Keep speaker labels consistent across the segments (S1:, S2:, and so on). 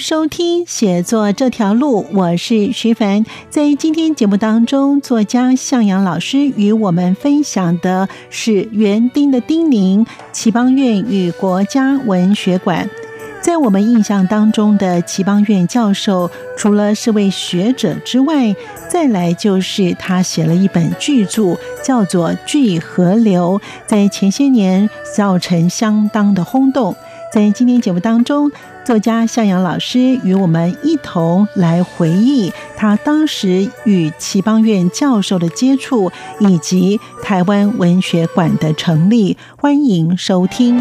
S1: 收听《写作这条路》，我是徐凡。在今天节目当中，作家向阳老师与我们分享的是园丁的叮咛——齐邦院与国家文学馆。在我们印象当中的齐邦院教授，除了是位学者之外，再来就是他写了一本巨著，叫做《巨河流》，在前些年造成相当的轰动。在今天节目当中，作家向阳老师与我们一同来回忆他当时与齐邦院教授的接触，以及台湾文学馆的成立。欢迎收听。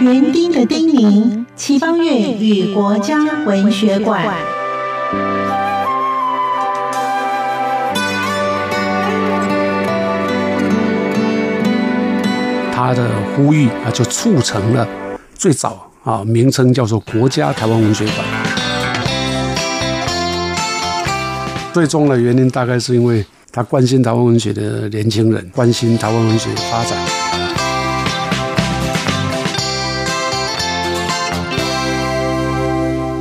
S1: 园丁的叮咛：齐邦院与国家文学馆。
S2: 他的呼吁啊，就促成了最早啊，名称叫做国家台湾文学馆。最终的原因大概是因为他关心台湾文学的年轻人，关心台湾文学的发展。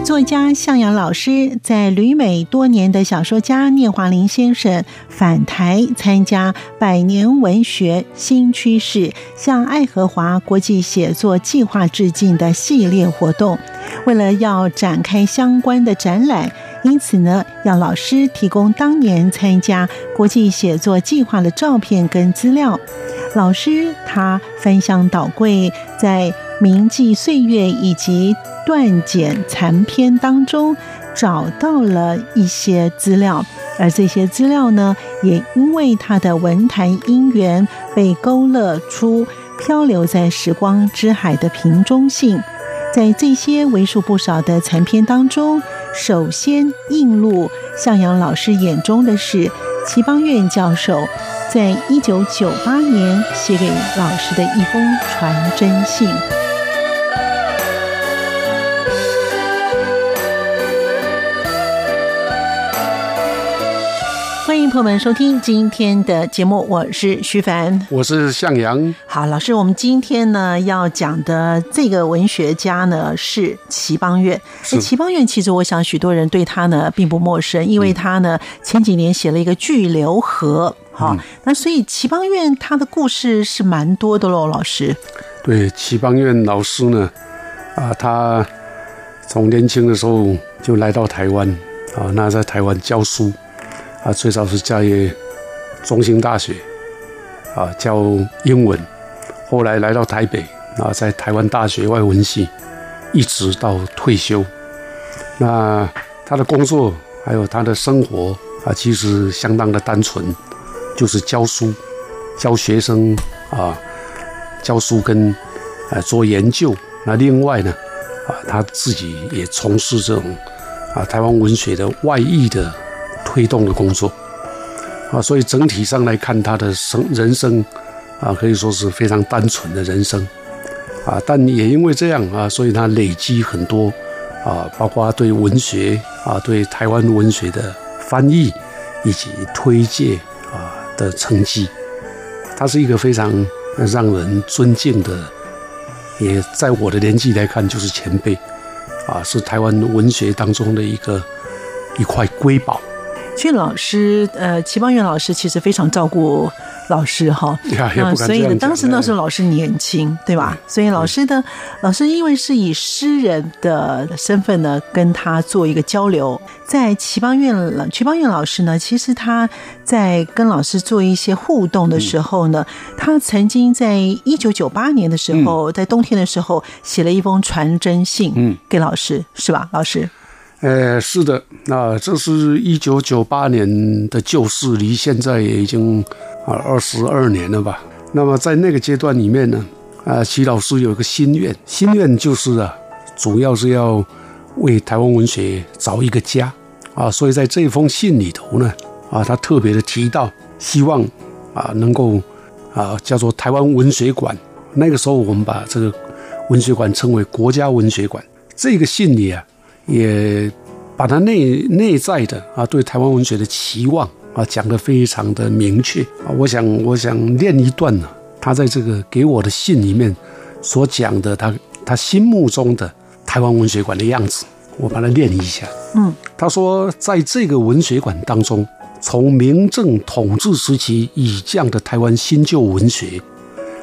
S1: 作家向阳老师在旅美多年的小说家聂华林先生返台参加百年文学新趋势向爱荷华国际写作计划致敬的系列活动，为了要展开相关的展览，因此呢，要老师提供当年参加国际写作计划的照片跟资料。老师他翻箱倒柜，在铭记岁月以及断简残篇当中找到了一些资料，而这些资料呢，也因为他的文坛姻缘，被勾勒出漂流在时光之海的瓶中信。在这些为数不少的残篇当中，首先映入向阳老师眼中的是齐邦院教授。在一九九八年写给老师的一封传真信。欢迎朋友们收听今天的节目，我是徐凡，
S2: 我是向阳。
S1: 好，老师，我们今天呢要讲的这个文学家呢是齐邦媛。那齐邦媛其实我想许多人对他呢并不陌生，因为他呢前几年写了一个《巨流河》。哈，那所以齐邦媛他的故事是蛮多的喽，老师。
S2: 对，齐邦媛老师呢，啊，他从年轻的时候就来到台湾，啊，那在台湾教书。啊，最早是在中兴大学啊教英文，后来来到台北啊，在台湾大学外文系，一直到退休。那他的工作还有他的生活啊，其实相当的单纯，就是教书、教学生啊，教书跟啊做研究。那另外呢，啊他自己也从事这种啊台湾文学的外译的。推动的工作啊，所以整体上来看，他的生人生啊，可以说是非常单纯的人生啊。但也因为这样啊，所以他累积很多啊，包括对文学啊、对台湾文学的翻译以及推介啊的成绩。他是一个非常让人尊敬的，也在我的年纪来看就是前辈啊，是台湾文学当中的一个一块瑰宝。
S1: 俊老师，呃，齐邦媛老师其实非常照顾老师哈，
S2: 那
S1: 所以呢，当时那时候老师年轻，对吧？所以老师的老师因为是以诗人的身份呢，跟他做一个交流。在齐邦媛老齐邦媛老师呢，其实他在跟老师做一些互动的时候呢，他曾经在一九九八年的时候，在冬天的时候写了一封传真信，嗯，给老师，是吧？老师。
S2: 呃，是的，那这是一九九八年的旧事，离现在也已经啊二十二年了吧。那么在那个阶段里面呢，啊，齐老师有一个心愿，心愿就是啊，主要是要为台湾文学找一个家啊，所以在这封信里头呢，啊，他特别的提到，希望啊能够啊叫做台湾文学馆。那个时候我们把这个文学馆称为国家文学馆。这个信里啊，也把他内内在的啊对台湾文学的期望啊讲得非常的明确啊。我想，我想念一段呢，他在这个给我的信里面所讲的，他他心目中的台湾文学馆的样子，我把它念一下。
S1: 嗯，
S2: 他说，在这个文学馆当中，从明正统治时期以降的台湾新旧文学、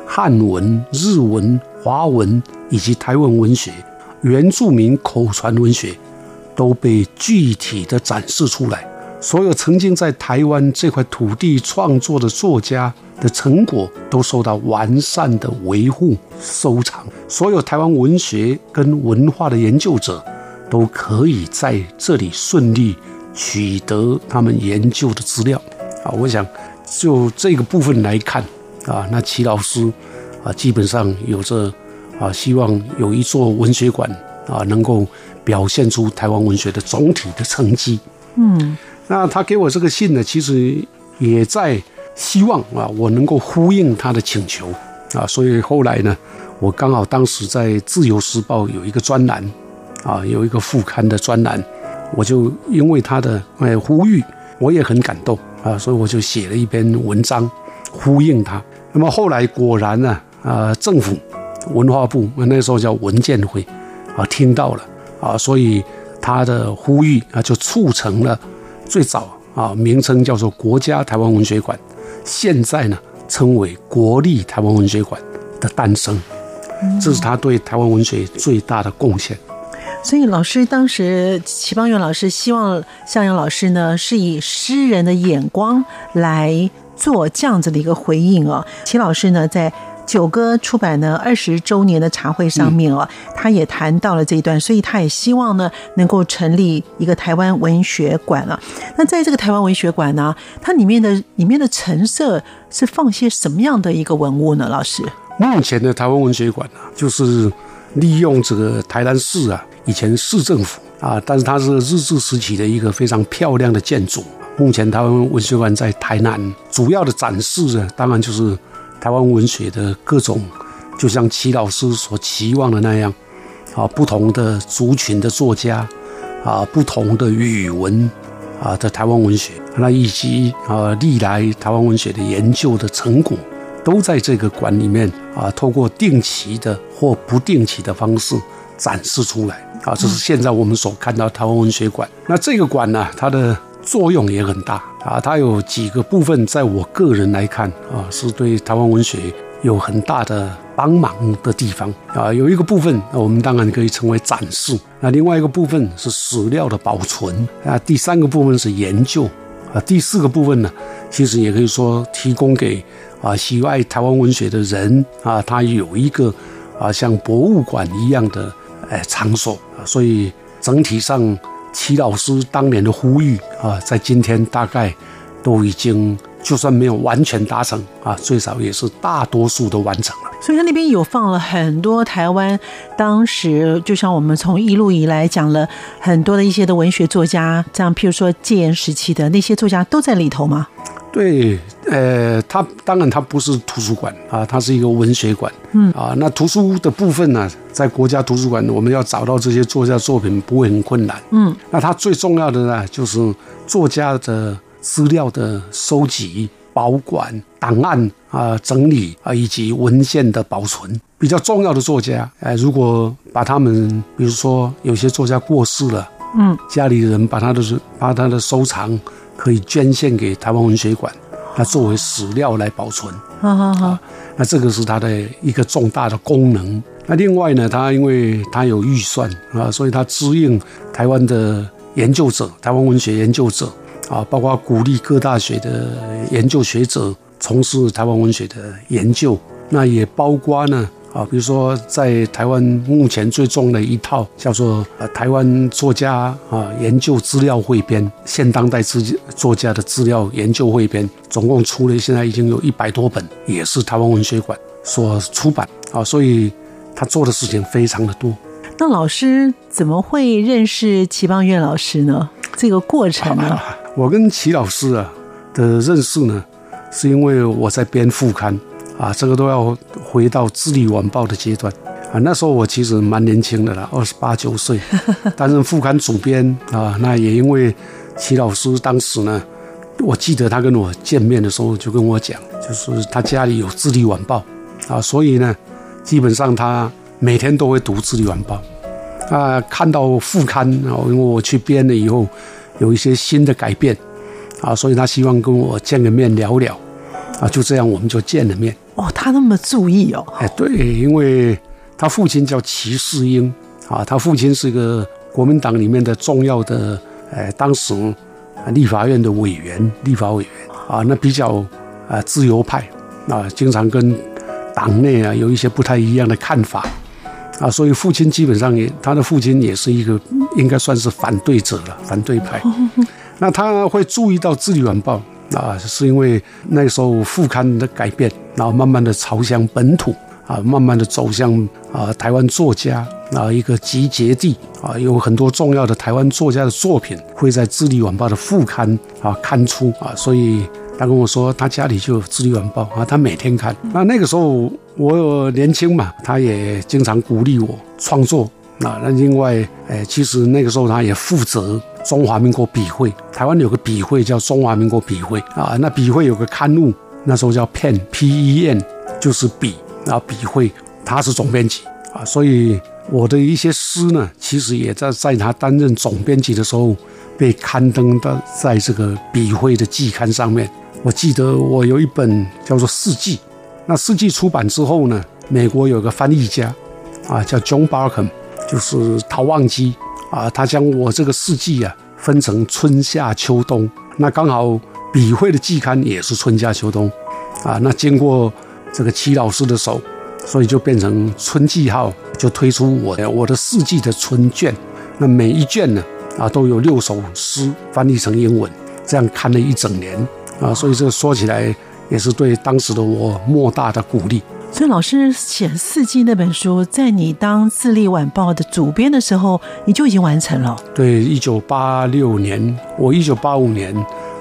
S2: 汉文、日文、华文以及台湾文学。原住民口传文学都被具体的展示出来，所有曾经在台湾这块土地创作的作家的成果都受到完善的维护收藏，所有台湾文学跟文化的研究者都可以在这里顺利取得他们研究的资料。啊，我想就这个部分来看，啊，那齐老师啊，基本上有着。啊，希望有一座文学馆啊，能够表现出台湾文学的总体的成绩。
S1: 嗯，
S2: 那他给我这个信呢，其实也在希望啊，我能够呼应他的请求啊。所以后来呢，我刚好当时在《自由时报》有一个专栏啊，有一个副刊的专栏，我就因为他的哎呼吁，我也很感动啊，所以我就写了一篇文章呼应他。那么后来果然呢，啊，政府。文化部那时候叫文建会，啊，听到了啊，所以他的呼吁啊，就促成了最早啊，名称叫做国家台湾文学馆，现在呢称为国立台湾文学馆的诞生，这是他对台湾文学最大的贡献。
S1: 所以老师当时齐邦媛老师希望向阳老师呢，是以诗人的眼光来做这样子的一个回应哦。齐老师呢在。九歌出版的二十周年的茶会上面哦，他也谈到了这一段，所以他也希望呢能够成立一个台湾文学馆啊。那在这个台湾文学馆呢，它里面的里面的陈设是放些什么样的一个文物呢？老师，
S2: 目前的台湾文学馆呢，就是利用这个台南市啊，以前市政府啊，但是它是日治时期的一个非常漂亮的建筑。目前台湾文学馆在台南主要的展示呢，当然就是。台湾文学的各种，就像齐老师所期望的那样，啊，不同的族群的作家，啊，不同的语文，啊的台湾文学，那以及啊历来台湾文学的研究的成果，都在这个馆里面啊，透过定期的或不定期的方式展示出来。啊，这是现在我们所看到台湾文学馆。那这个馆呢，它的。作用也很大啊！它有几个部分，在我个人来看啊，是对台湾文学有很大的帮忙的地方啊。有一个部分，我们当然可以称为展示；那另外一个部分是史料的保存啊。第三个部分是研究啊。第四个部分呢，其实也可以说提供给啊喜爱台湾文学的人啊，他有一个啊像博物馆一样的哎场所。所以整体上。齐老师当年的呼吁啊，在今天大概都已经，就算没有完全达成啊，最少也是大多数都完成了。
S1: 所以他那边有放了很多台湾当时，就像我们从一路以来讲了很多的一些的文学作家，这样譬如说戒严时期的那些作家都在里头吗？
S2: 对，呃，它当然它不是图书馆啊，它是一个文学馆。嗯啊，那图书的部分呢，在国家图书馆，我们要找到这些作家作品不会很困难。
S1: 嗯，
S2: 那它最重要的呢，就是作家的资料的收集、保管、档案啊、整理啊，以及文献的保存。比较重要的作家，哎，如果把他们，比如说有些作家过世了，
S1: 嗯，
S2: 家里人把他的把他的收藏。可以捐献给台湾文学馆，那作为史料来保存。
S1: 好好好，
S2: 那这个是它的一个重大的功能。那另外呢，它因为它有预算啊，所以它支应台湾的研究者，台湾文学研究者啊，包括鼓励各大学的研究学者从事台湾文学的研究。那也包括呢啊，比如说在台湾目前最重的一套叫做呃台湾作家啊研究资料汇编，现当代资作家的资料研究汇编，总共出了现在已经有一百多本，也是台湾文学馆所出版啊，所以他做的事情非常的多。
S1: 那老师怎么会认识齐邦彦老师呢？这个过程呢？
S2: 我跟齐老师啊的认识呢，是因为我在编副刊啊，这个都要回到《智利晚报》的阶段啊。那时候我其实蛮年轻的啦，二十八九岁，担任副刊主编啊。那也因为齐老师当时呢，我记得他跟我见面的时候就跟我讲，就是他家里有《智利晚报》啊，所以呢，基本上他。每天都会读《智利晚报》，啊，看到副刊啊，因为我去编了以后，有一些新的改变，啊，所以他希望跟我见个面聊聊，啊，就这样我们就见了面。
S1: 哦，他那么注意哦。
S2: 哎，对，因为他父亲叫齐世英，啊，他父亲是一个国民党里面的重要的，哎，当时立法院的委员，立法委员，啊，那比较啊自由派，啊，经常跟党内啊有一些不太一样的看法。啊，所以父亲基本上也，他的父亲也是一个应该算是反对者了，反对派。那他会注意到《智利晚报》啊，是因为那个时候副刊的改变，然后慢慢的朝向本土啊，慢慢的走向啊台湾作家啊一个集结地啊，有很多重要的台湾作家的作品会在《智利晚报》的副刊啊刊出啊，所以。他跟我说，他家里就有《智利晚报》啊，他每天看。那那个时候我年轻嘛，他也经常鼓励我创作啊。那另外，哎，其实那个时候他也负责中华民国笔会，台湾有个笔会叫中华民国笔会啊。那笔会有个刊物，那时候叫 Pen，P E N，就是笔啊。笔会他是总编辑啊，所以我的一些诗呢，其实也在在他担任总编辑的时候被刊登的在这个笔会的季刊上面。我记得我有一本叫做《四季》，那《四季》出版之后呢，美国有个翻译家，啊，叫 John Barkham，就是陶望基啊，他将我这个《四季》啊分成春夏秋冬，那刚好笔会的季刊也是春夏秋冬，啊，那经过这个齐老师的手，所以就变成春季号，就推出我的我的《四季》的春卷，那每一卷呢，啊，都有六首诗翻译成英文，这样看了一整年。啊，所以这说起来也是对当时的我莫大的鼓励。
S1: 所以老师写《四季》那本书，在你当《自立晚报》的主编的时候，你就已经完成了。
S2: 对，一九八六年，我一九八五年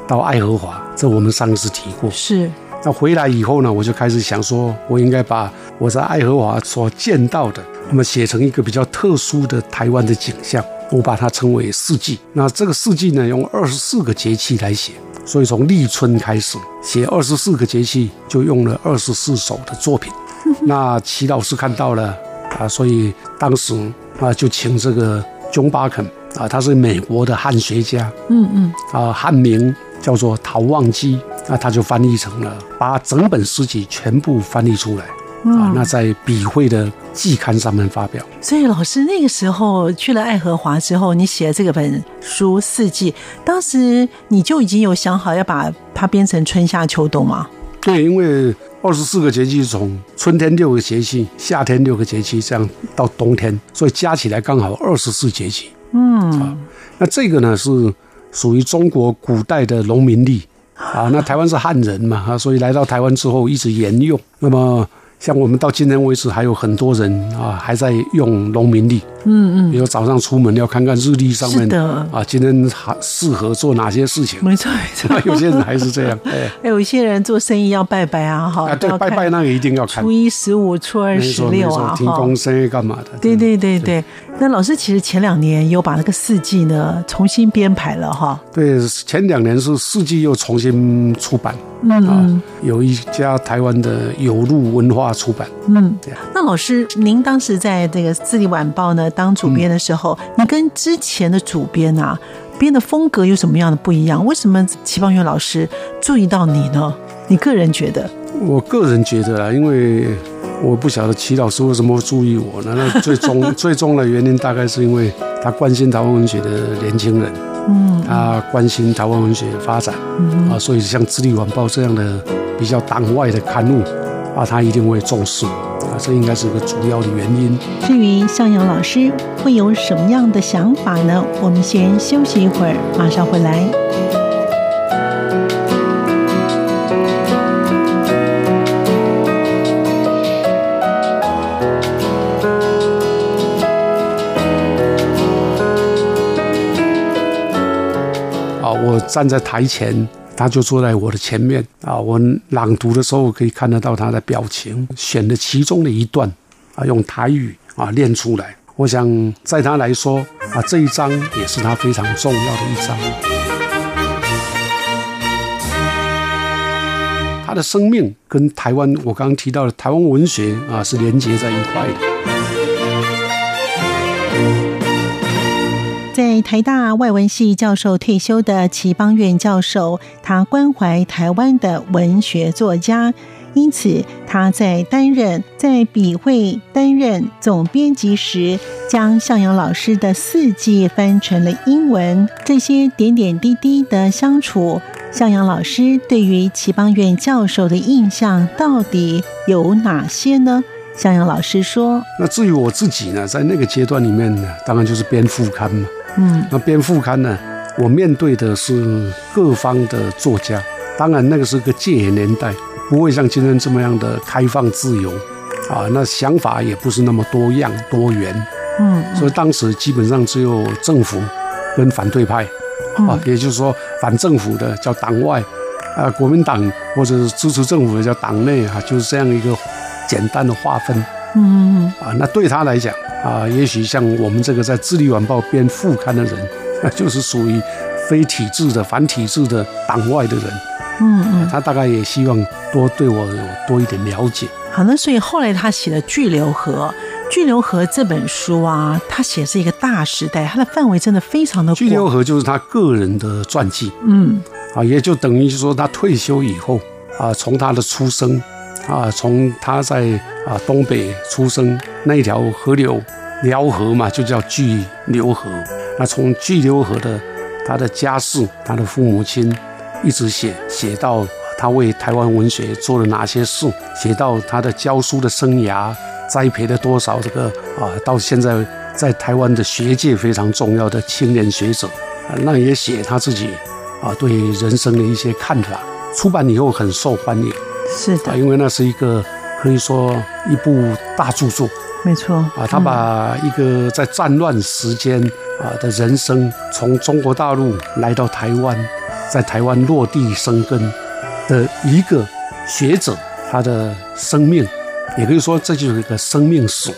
S2: 到爱荷华，这我们上次提过。
S1: 是。
S2: 那回来以后呢，我就开始想说，我应该把我在爱荷华所见到的，那么写成一个比较特殊的台湾的景象，我把它称为四季。那这个四季呢，用二十四个节气来写。所以从立春开始写二十四个节气，就用了二十四首的作品。那齐老师看到了啊，所以当时啊就请这个 John Barken 啊，他是美国的汉学家，嗯嗯，啊汉名叫做陶望基，那他就翻译成了，把整本诗集全部翻译出来。啊，那在笔会的季刊上面发表。
S1: 所以老师那个时候去了爱荷华之后，你写了这个本书《四季》，当时你就已经有想好要把它编成春夏秋冬吗？
S2: 对，因为二十四个节气从春天六个节气，夏天六个节气，这样到冬天，所以加起来刚好二十四节气。嗯，那这个呢是属于中国古代的农民历啊。那台湾是汉人嘛啊，所以来到台湾之后一直沿用。那么像我们到今天为止，还有很多人啊，还在用农民历。嗯嗯，比如早上出门要看看日历上面的啊，今天还适合做哪些事情？
S1: 没错没错，
S2: 有些人还是这样。
S1: 哎，有一些人做生意要拜拜啊，哈，
S2: 对，拜拜那个一定要看。
S1: 初一十五、初二十六啊，
S2: 听公生意干嘛的？
S1: 对对对对。那老师其实前两年有把那个四季呢重新编排了哈。
S2: 对，前两年是四季又重新出版。嗯啊，有一家台湾的有路文化出版。嗯，
S1: 对。那老师，您当时在这个《自立晚报》呢？当主编的时候，你跟之前的主编啊编的风格有什么样的不一样？为什么齐邦媛老师注意到你呢？你个人觉得？
S2: 我个人觉得啊，因为我不晓得齐老师为什么会注意我呢？那最终 最终的原因大概是因为他关心台湾文学的年轻人，嗯，他关心台湾文学发展，嗯啊，所以像《智利晚报》这样的比较党外的刊物啊，他一定会重视。啊，这应该是个主要的原因。
S1: 至于向阳老师会有什么样的想法呢？我们先休息一会儿，马上回来。
S2: 啊，我站在台前。他就坐在我的前面啊，我朗读的时候可以看得到他的表情，选了其中的一段啊，用台语啊念出来。我想在他来说啊，这一章也是他非常重要的一章。他的生命跟台湾，我刚刚提到的台湾文学啊，是连接在一块的。
S1: 在台大外文系教授退休的齐邦院教授，他关怀台湾的文学作家，因此他在担任在笔会担任总编辑时，将向阳老师的四季翻成了英文。这些点点滴滴的相处，向阳老师对于齐邦院教授的印象到底有哪些呢？向阳老师说：“
S2: 那至于我自己呢，在那个阶段里面呢，当然就是编副刊嘛。”
S1: 嗯，
S2: 那编副刊呢？我面对的是各方的作家，当然那个是个戒严年代，不会像今天这么样的开放自由，啊，那想法也不是那么多样多元，
S1: 嗯，
S2: 所以当时基本上只有政府跟反对派，啊，也就是说反政府的叫党外，啊，国民党或者是支持政府的叫党内，啊，就是这样一个简单的划分，
S1: 嗯，
S2: 啊，那对他来讲。啊，也许像我们这个在《智利晚报》编副刊的人，那 就是属于非体制的、反体制的党外的人。
S1: 嗯嗯，
S2: 他大概也希望多对我有多一点了解。
S1: 好，那所以后来他写了《巨流河》，《巨流河》这本书啊，他写是一个大时代，它的范围真的非常的广。
S2: 巨流河就是他个人的传记。
S1: 嗯，
S2: 啊，也就等于说他退休以后啊，从他的出生啊，从他在啊东北出生那一条河流。辽河嘛，就叫巨流河。那从巨流河的他的家世，他的父母亲，一直写写到他为台湾文学做了哪些事，写到他的教书的生涯，栽培了多少这个啊，到现在在台湾的学界非常重要的青年学者。那也写他自己啊对人生的一些看法。出版以后很受欢迎，
S1: 是的，
S2: 因为那是一个可以说一部大著作。
S1: 没错
S2: 啊，他把一个在战乱时间啊的人生，从中国大陆来到台湾，在台湾落地生根的一个学者，他的生命，也可以说这就是一个生命史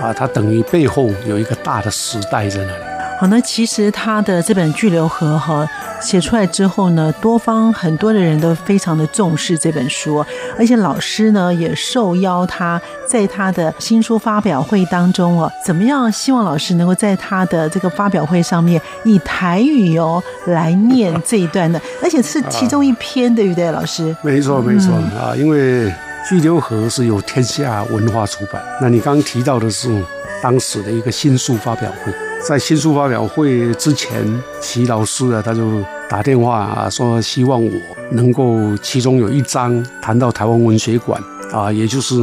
S2: 啊，他等于背后有一个大的时代在那里。
S1: 好，那其实他的这本《巨流河》哈写出来之后呢，多方很多的人都非常的重视这本书，而且老师呢也受邀他在他的新书发表会当中哦，怎么样？希望老师能够在他的这个发表会上面以台语哦来念这一段的，而且是其中一篇，对不对，老师？
S2: 没错，没错啊，因为《巨流河》是由天下文化出版，那你刚刚提到的是当时的一个新书发表会。在新书发表会之前，齐老师啊，他就打电话啊，说希望我能够其中有一章谈到台湾文学馆啊，也就是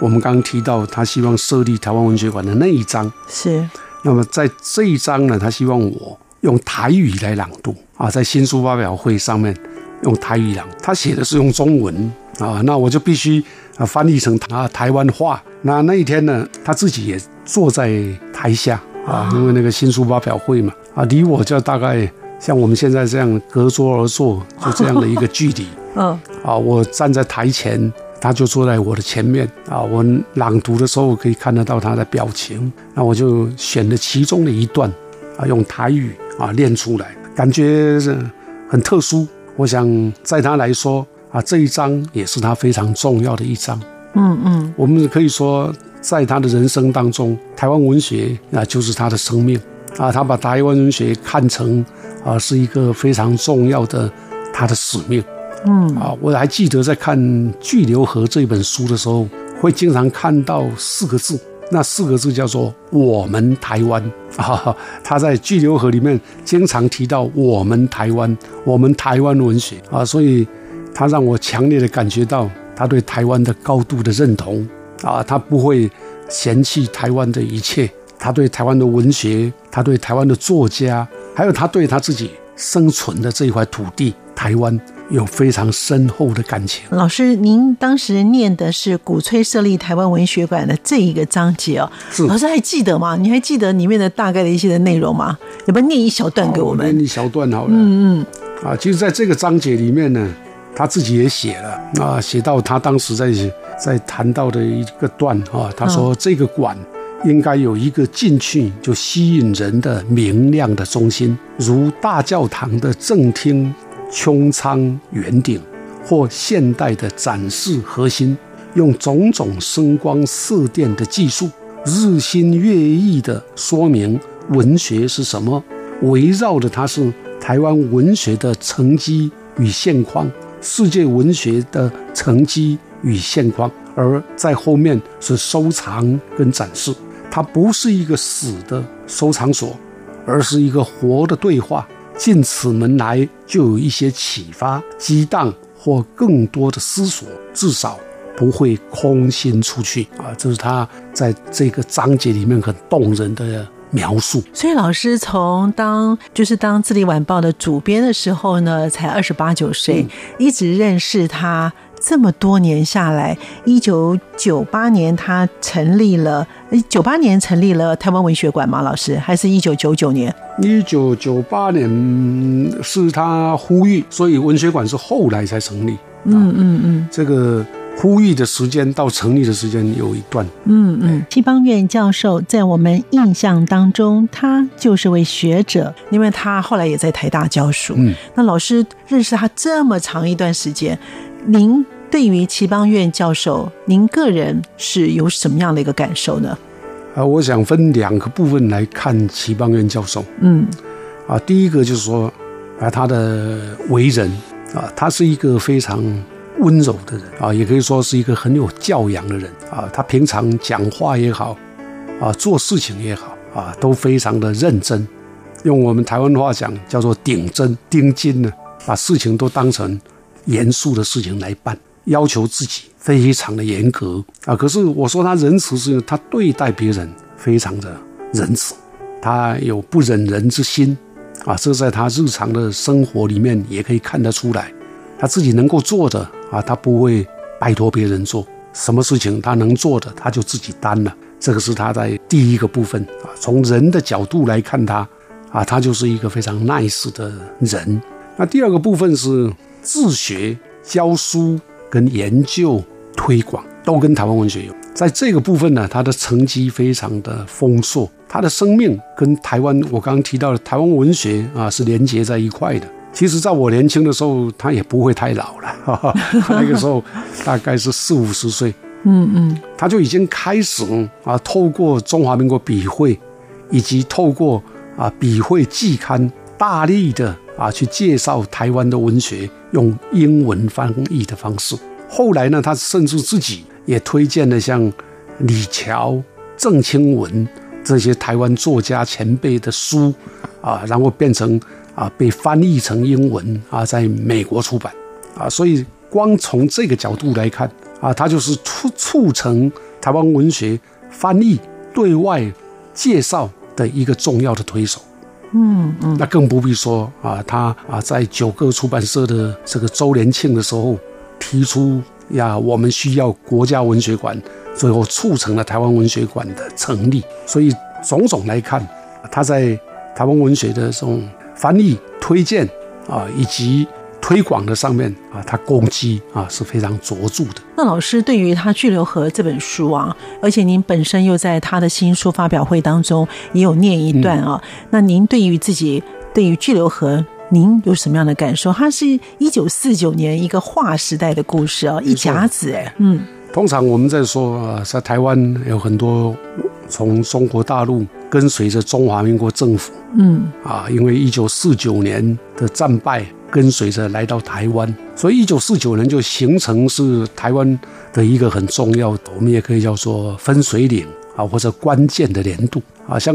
S2: 我们刚刚提到他希望设立台湾文学馆的那一章。
S1: 是。
S2: 那么在这一章呢，他希望我用台语来朗读啊，在新书发表会上面用台语朗，他写的是用中文啊，那我就必须啊翻译成啊台湾话。那那一天呢，他自己也坐在台下。啊，因为那个新书发表会嘛，啊，离我就大概像我们现在这样隔桌而坐，就这样的一个距离。
S1: 嗯，
S2: 啊，我站在台前，他就坐在我的前面。啊，我朗读的时候可以看得到他的表情。那我就选了其中的一段，啊，用台语啊念出来，感觉是很特殊。我想在他来说，啊，这一章也是他非常重要的一章。
S1: 嗯嗯，
S2: 我们可以说。在他的人生当中，台湾文学啊就是他的生命啊，他把台湾文学看成啊是一个非常重要的他的使命。
S1: 嗯
S2: 啊，我还记得在看《巨流河》这本书的时候，会经常看到四个字，那四个字叫做“我们台湾”啊。他在《巨流河》里面经常提到“我们台湾”，我们台湾文学啊，所以他让我强烈的感觉到他对台湾的高度的认同。啊，他不会嫌弃台湾的一切，他对台湾的文学，他对台湾的作家，还有他对他自己生存的这一块土地台湾。有非常深厚的感情。
S1: 老师，您当时念的是鼓吹设立台湾文学馆的这一个章节哦，老师还记得吗？你还记得里面的大概的一些的内容吗？要不要念一小段给我们？
S2: 念一小段好了。嗯嗯。啊，其实在这个章节里面呢，他自己也写了啊，写到他当时在在谈到的一个段啊，他说这个馆应该有一个进去就吸引人的明亮的中心，如大教堂的正厅。穹苍圆顶，或现代的展示核心，用种种声光色电的技术，日新月异的说明文学是什么。围绕着它是台湾文学的成绩与现况，世界文学的成绩与现况，而在后面是收藏跟展示。它不是一个死的收藏所，而是一个活的对话。进此门来，就有一些启发、激荡或更多的思索，至少不会空心出去啊！这是他在这个章节里面很动人的描述。
S1: 所以，老师从当就是当《智利晚报》的主编的时候呢，才二十八九岁，一直认识他。这么多年下来，一九九八年他成立了，九八年成立了台湾文学馆吗？老师，还是一九九九年？
S2: 一九九八年是他呼吁，所以文学馆是后来才成立。嗯嗯嗯，这个呼吁的时间到成立的时间有一段。
S1: 嗯嗯，戚邦院教授在我们印象当中，他就是位学者，因为他后来也在台大教书。嗯，那老师认识他这么长一段时间，您。对于齐邦院教授，您个人是有什么样的一个感受呢？
S2: 啊，我想分两个部分来看齐邦院教授。嗯，啊，第一个就是说，啊，他的为人啊，他是一个非常温柔的人啊，也可以说是一个很有教养的人啊。他平常讲话也好，啊，做事情也好，啊，都非常的认真。用我们台湾话讲，叫做顶真钉金呢，把事情都当成严肃的事情来办。要求自己非常的严格啊，可是我说他仁慈是因为他对待别人非常的仁慈，他有不忍人之心啊，这在他日常的生活里面也可以看得出来。他自己能够做的啊，他不会拜托别人做什么事情，他能做的他就自己担了。这个是他在第一个部分啊，从人的角度来看他啊，他就是一个非常 nice 的人。那第二个部分是自学教书。跟研究推广都跟台湾文学有，在这个部分呢，他的成绩非常的丰硕，他的生命跟台湾我刚刚提到的台湾文学啊是连接在一块的。其实，在我年轻的时候，他也不会太老了，那个时候大概是四五十岁，嗯嗯，他就已经开始啊，透过中华民国笔会，以及透过啊笔会季刊，大力的。啊，去介绍台湾的文学，用英文翻译的方式。后来呢，他甚至自己也推荐了像李乔、郑清文这些台湾作家前辈的书，啊，然后变成啊被翻译成英文啊，在美国出版啊。所以光从这个角度来看啊，他就是促促成台湾文学翻译对外介绍的一个重要的推手。嗯嗯，那更不必说啊，他啊在九个出版社的这个周年庆的时候提出呀，我们需要国家文学馆，最后促成了台湾文学馆的成立。所以种种来看，他在台湾文学的这种翻译、推荐啊，以及。推广的上面啊，他攻击啊是非常卓著的。
S1: 那老师对于他《巨流河》这本书啊，而且您本身又在他的新书发表会当中也有念一段啊，那您对于自己对于《巨流河》，您有什么样的感受？它是一九四九年一个划时代的故事啊，一甲子哎，嗯。
S2: 通常我们在说啊，在台湾有很多从中国大陆跟随着中华民国政府，嗯啊，因为一九四九年的战败。跟随着来到台湾，所以一九四九年就形成是台湾的一个很重要的，我们也可以叫做分水岭啊，或者关键的年度啊。像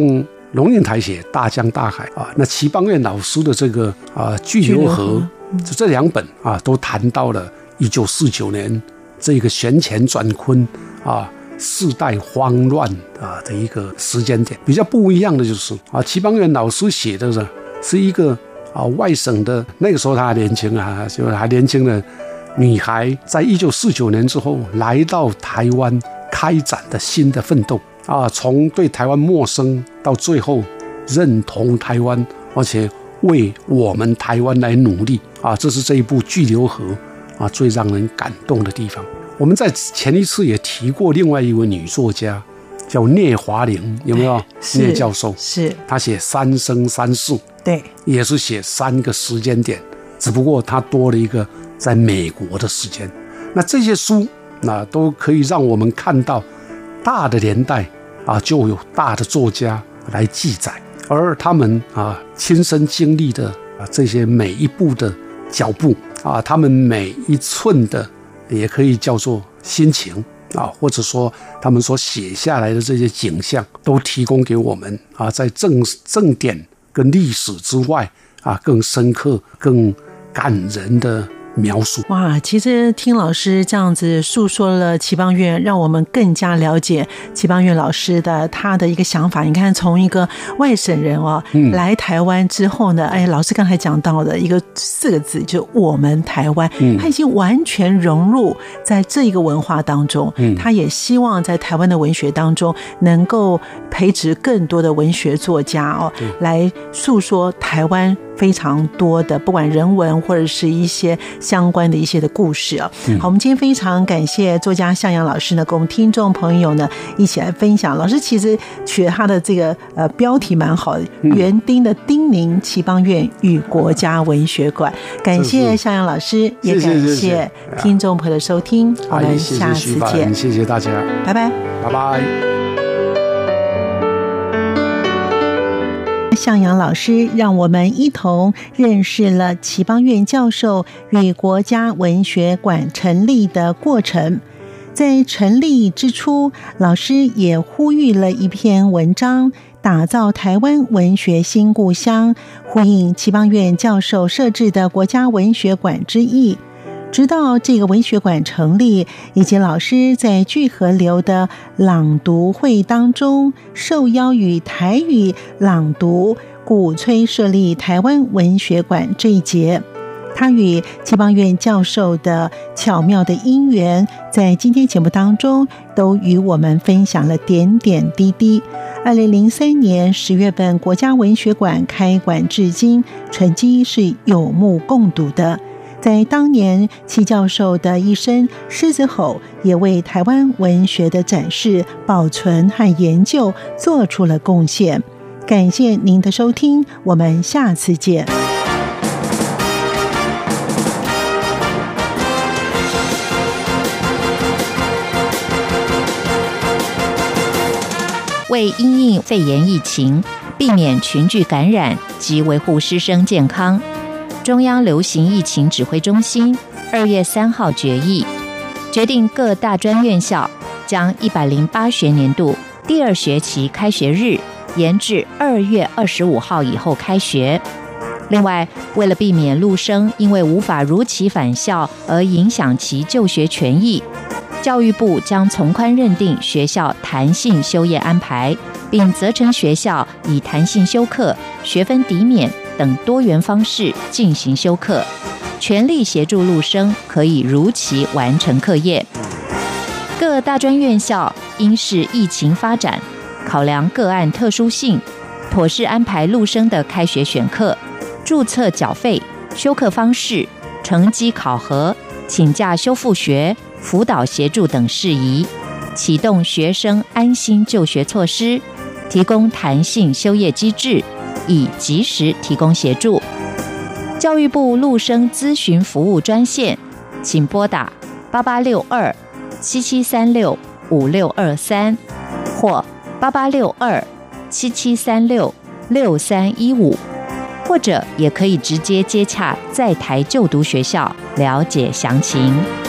S2: 龙应台写《大江大海》啊，那齐邦彦老师的这个啊《巨流河》，就这两本啊，都谈到了一九四九年这个旋乾转坤啊，世代慌乱啊的一个时间点。比较不一样的就是啊，齐邦彦老师写的是是一个啊外省的，那个时候他还年轻啊，就是还年轻的女孩，在一九四九年之后来到台湾开展的新的奋斗啊，从对台湾陌生到最后认同台湾，而且为我们台湾来努力啊，这是这一部《巨流河》啊最让人感动的地方。我们在前一次也提过另外一位女作家，叫聂华苓，有没有？聂教授
S1: 是，
S2: 她写三生三世，
S1: 对，
S2: 也是写三个时间点，只不过她多了一个在美国的时间。那这些书，那都可以让我们看到大的年代啊，就有大的作家来记载，而他们啊亲身经历的啊这些每一步的脚步啊，他们每一寸的。也可以叫做心情啊，或者说他们所写下来的这些景象，都提供给我们啊，在正正点跟历史之外啊，更深刻、更感人的。描述
S1: 哇，其实听老师这样子诉说了齐邦媛，让我们更加了解齐邦媛老师的他的一个想法。你看，从一个外省人哦，来台湾之后呢，哎，老师刚才讲到的一个四个字，就我们台湾，他已经完全融入在这一个文化当中。他也希望在台湾的文学当中，能够培植更多的文学作家哦，来诉说台湾。非常多的，不管人文或者是一些相关的一些的故事啊。好，我们今天非常感谢作家向阳老师呢，跟我们听众朋友呢一起来分享。老师其实取他的这个呃标题蛮好的，《园丁的叮咛：齐邦院与国家文学馆》。感谢向阳老师，也感谢听众朋友的收听。我们下次见，
S2: 谢谢大家，
S1: 拜拜，
S2: 拜拜。
S1: 向阳老师让我们一同认识了齐邦院教授与国家文学馆成立的过程。在成立之初，老师也呼吁了一篇文章，打造台湾文学新故乡，呼应齐邦院教授设置的国家文学馆之意。直到这个文学馆成立，以及老师在聚合流的朗读会当中受邀与台语朗读，鼓吹设立台湾文学馆这一节，他与七邦院教授的巧妙的因缘，在今天节目当中都与我们分享了点点滴滴。二零零三年十月份，国家文学馆开馆至今，成绩是有目共睹的。在当年，戚教授的一生狮子吼也为台湾文学的展示、保存和研究做出了贡献。感谢您的收听，我们下次见。
S3: 为因应肺炎疫情，避免群聚感染及维护师生健康。中央流行疫情指挥中心二月三号决议，决定各大专院校将一百零八学年度第二学期开学日延至二月二十五号以后开学。另外，为了避免陆生因为无法如期返校而影响其就学权益，教育部将从宽认定学校弹性休业安排，并责成学校以弹性休课、学分抵免。等多元方式进行修课，全力协助陆生可以如期完成课业。各大专院校应视疫情发展，考量个案特殊性，妥善安排陆生的开学选课、注册缴费、修课方式、成绩考核、请假修复学、辅导协助等事宜，启动学生安心就学措施，提供弹性休业机制。以及时提供协助。教育部陆生咨询服务专线，请拨打八八六二七七三六五六二三或八八六二七七三六六三一五，或者也可以直接接洽在台就读学校了解详情。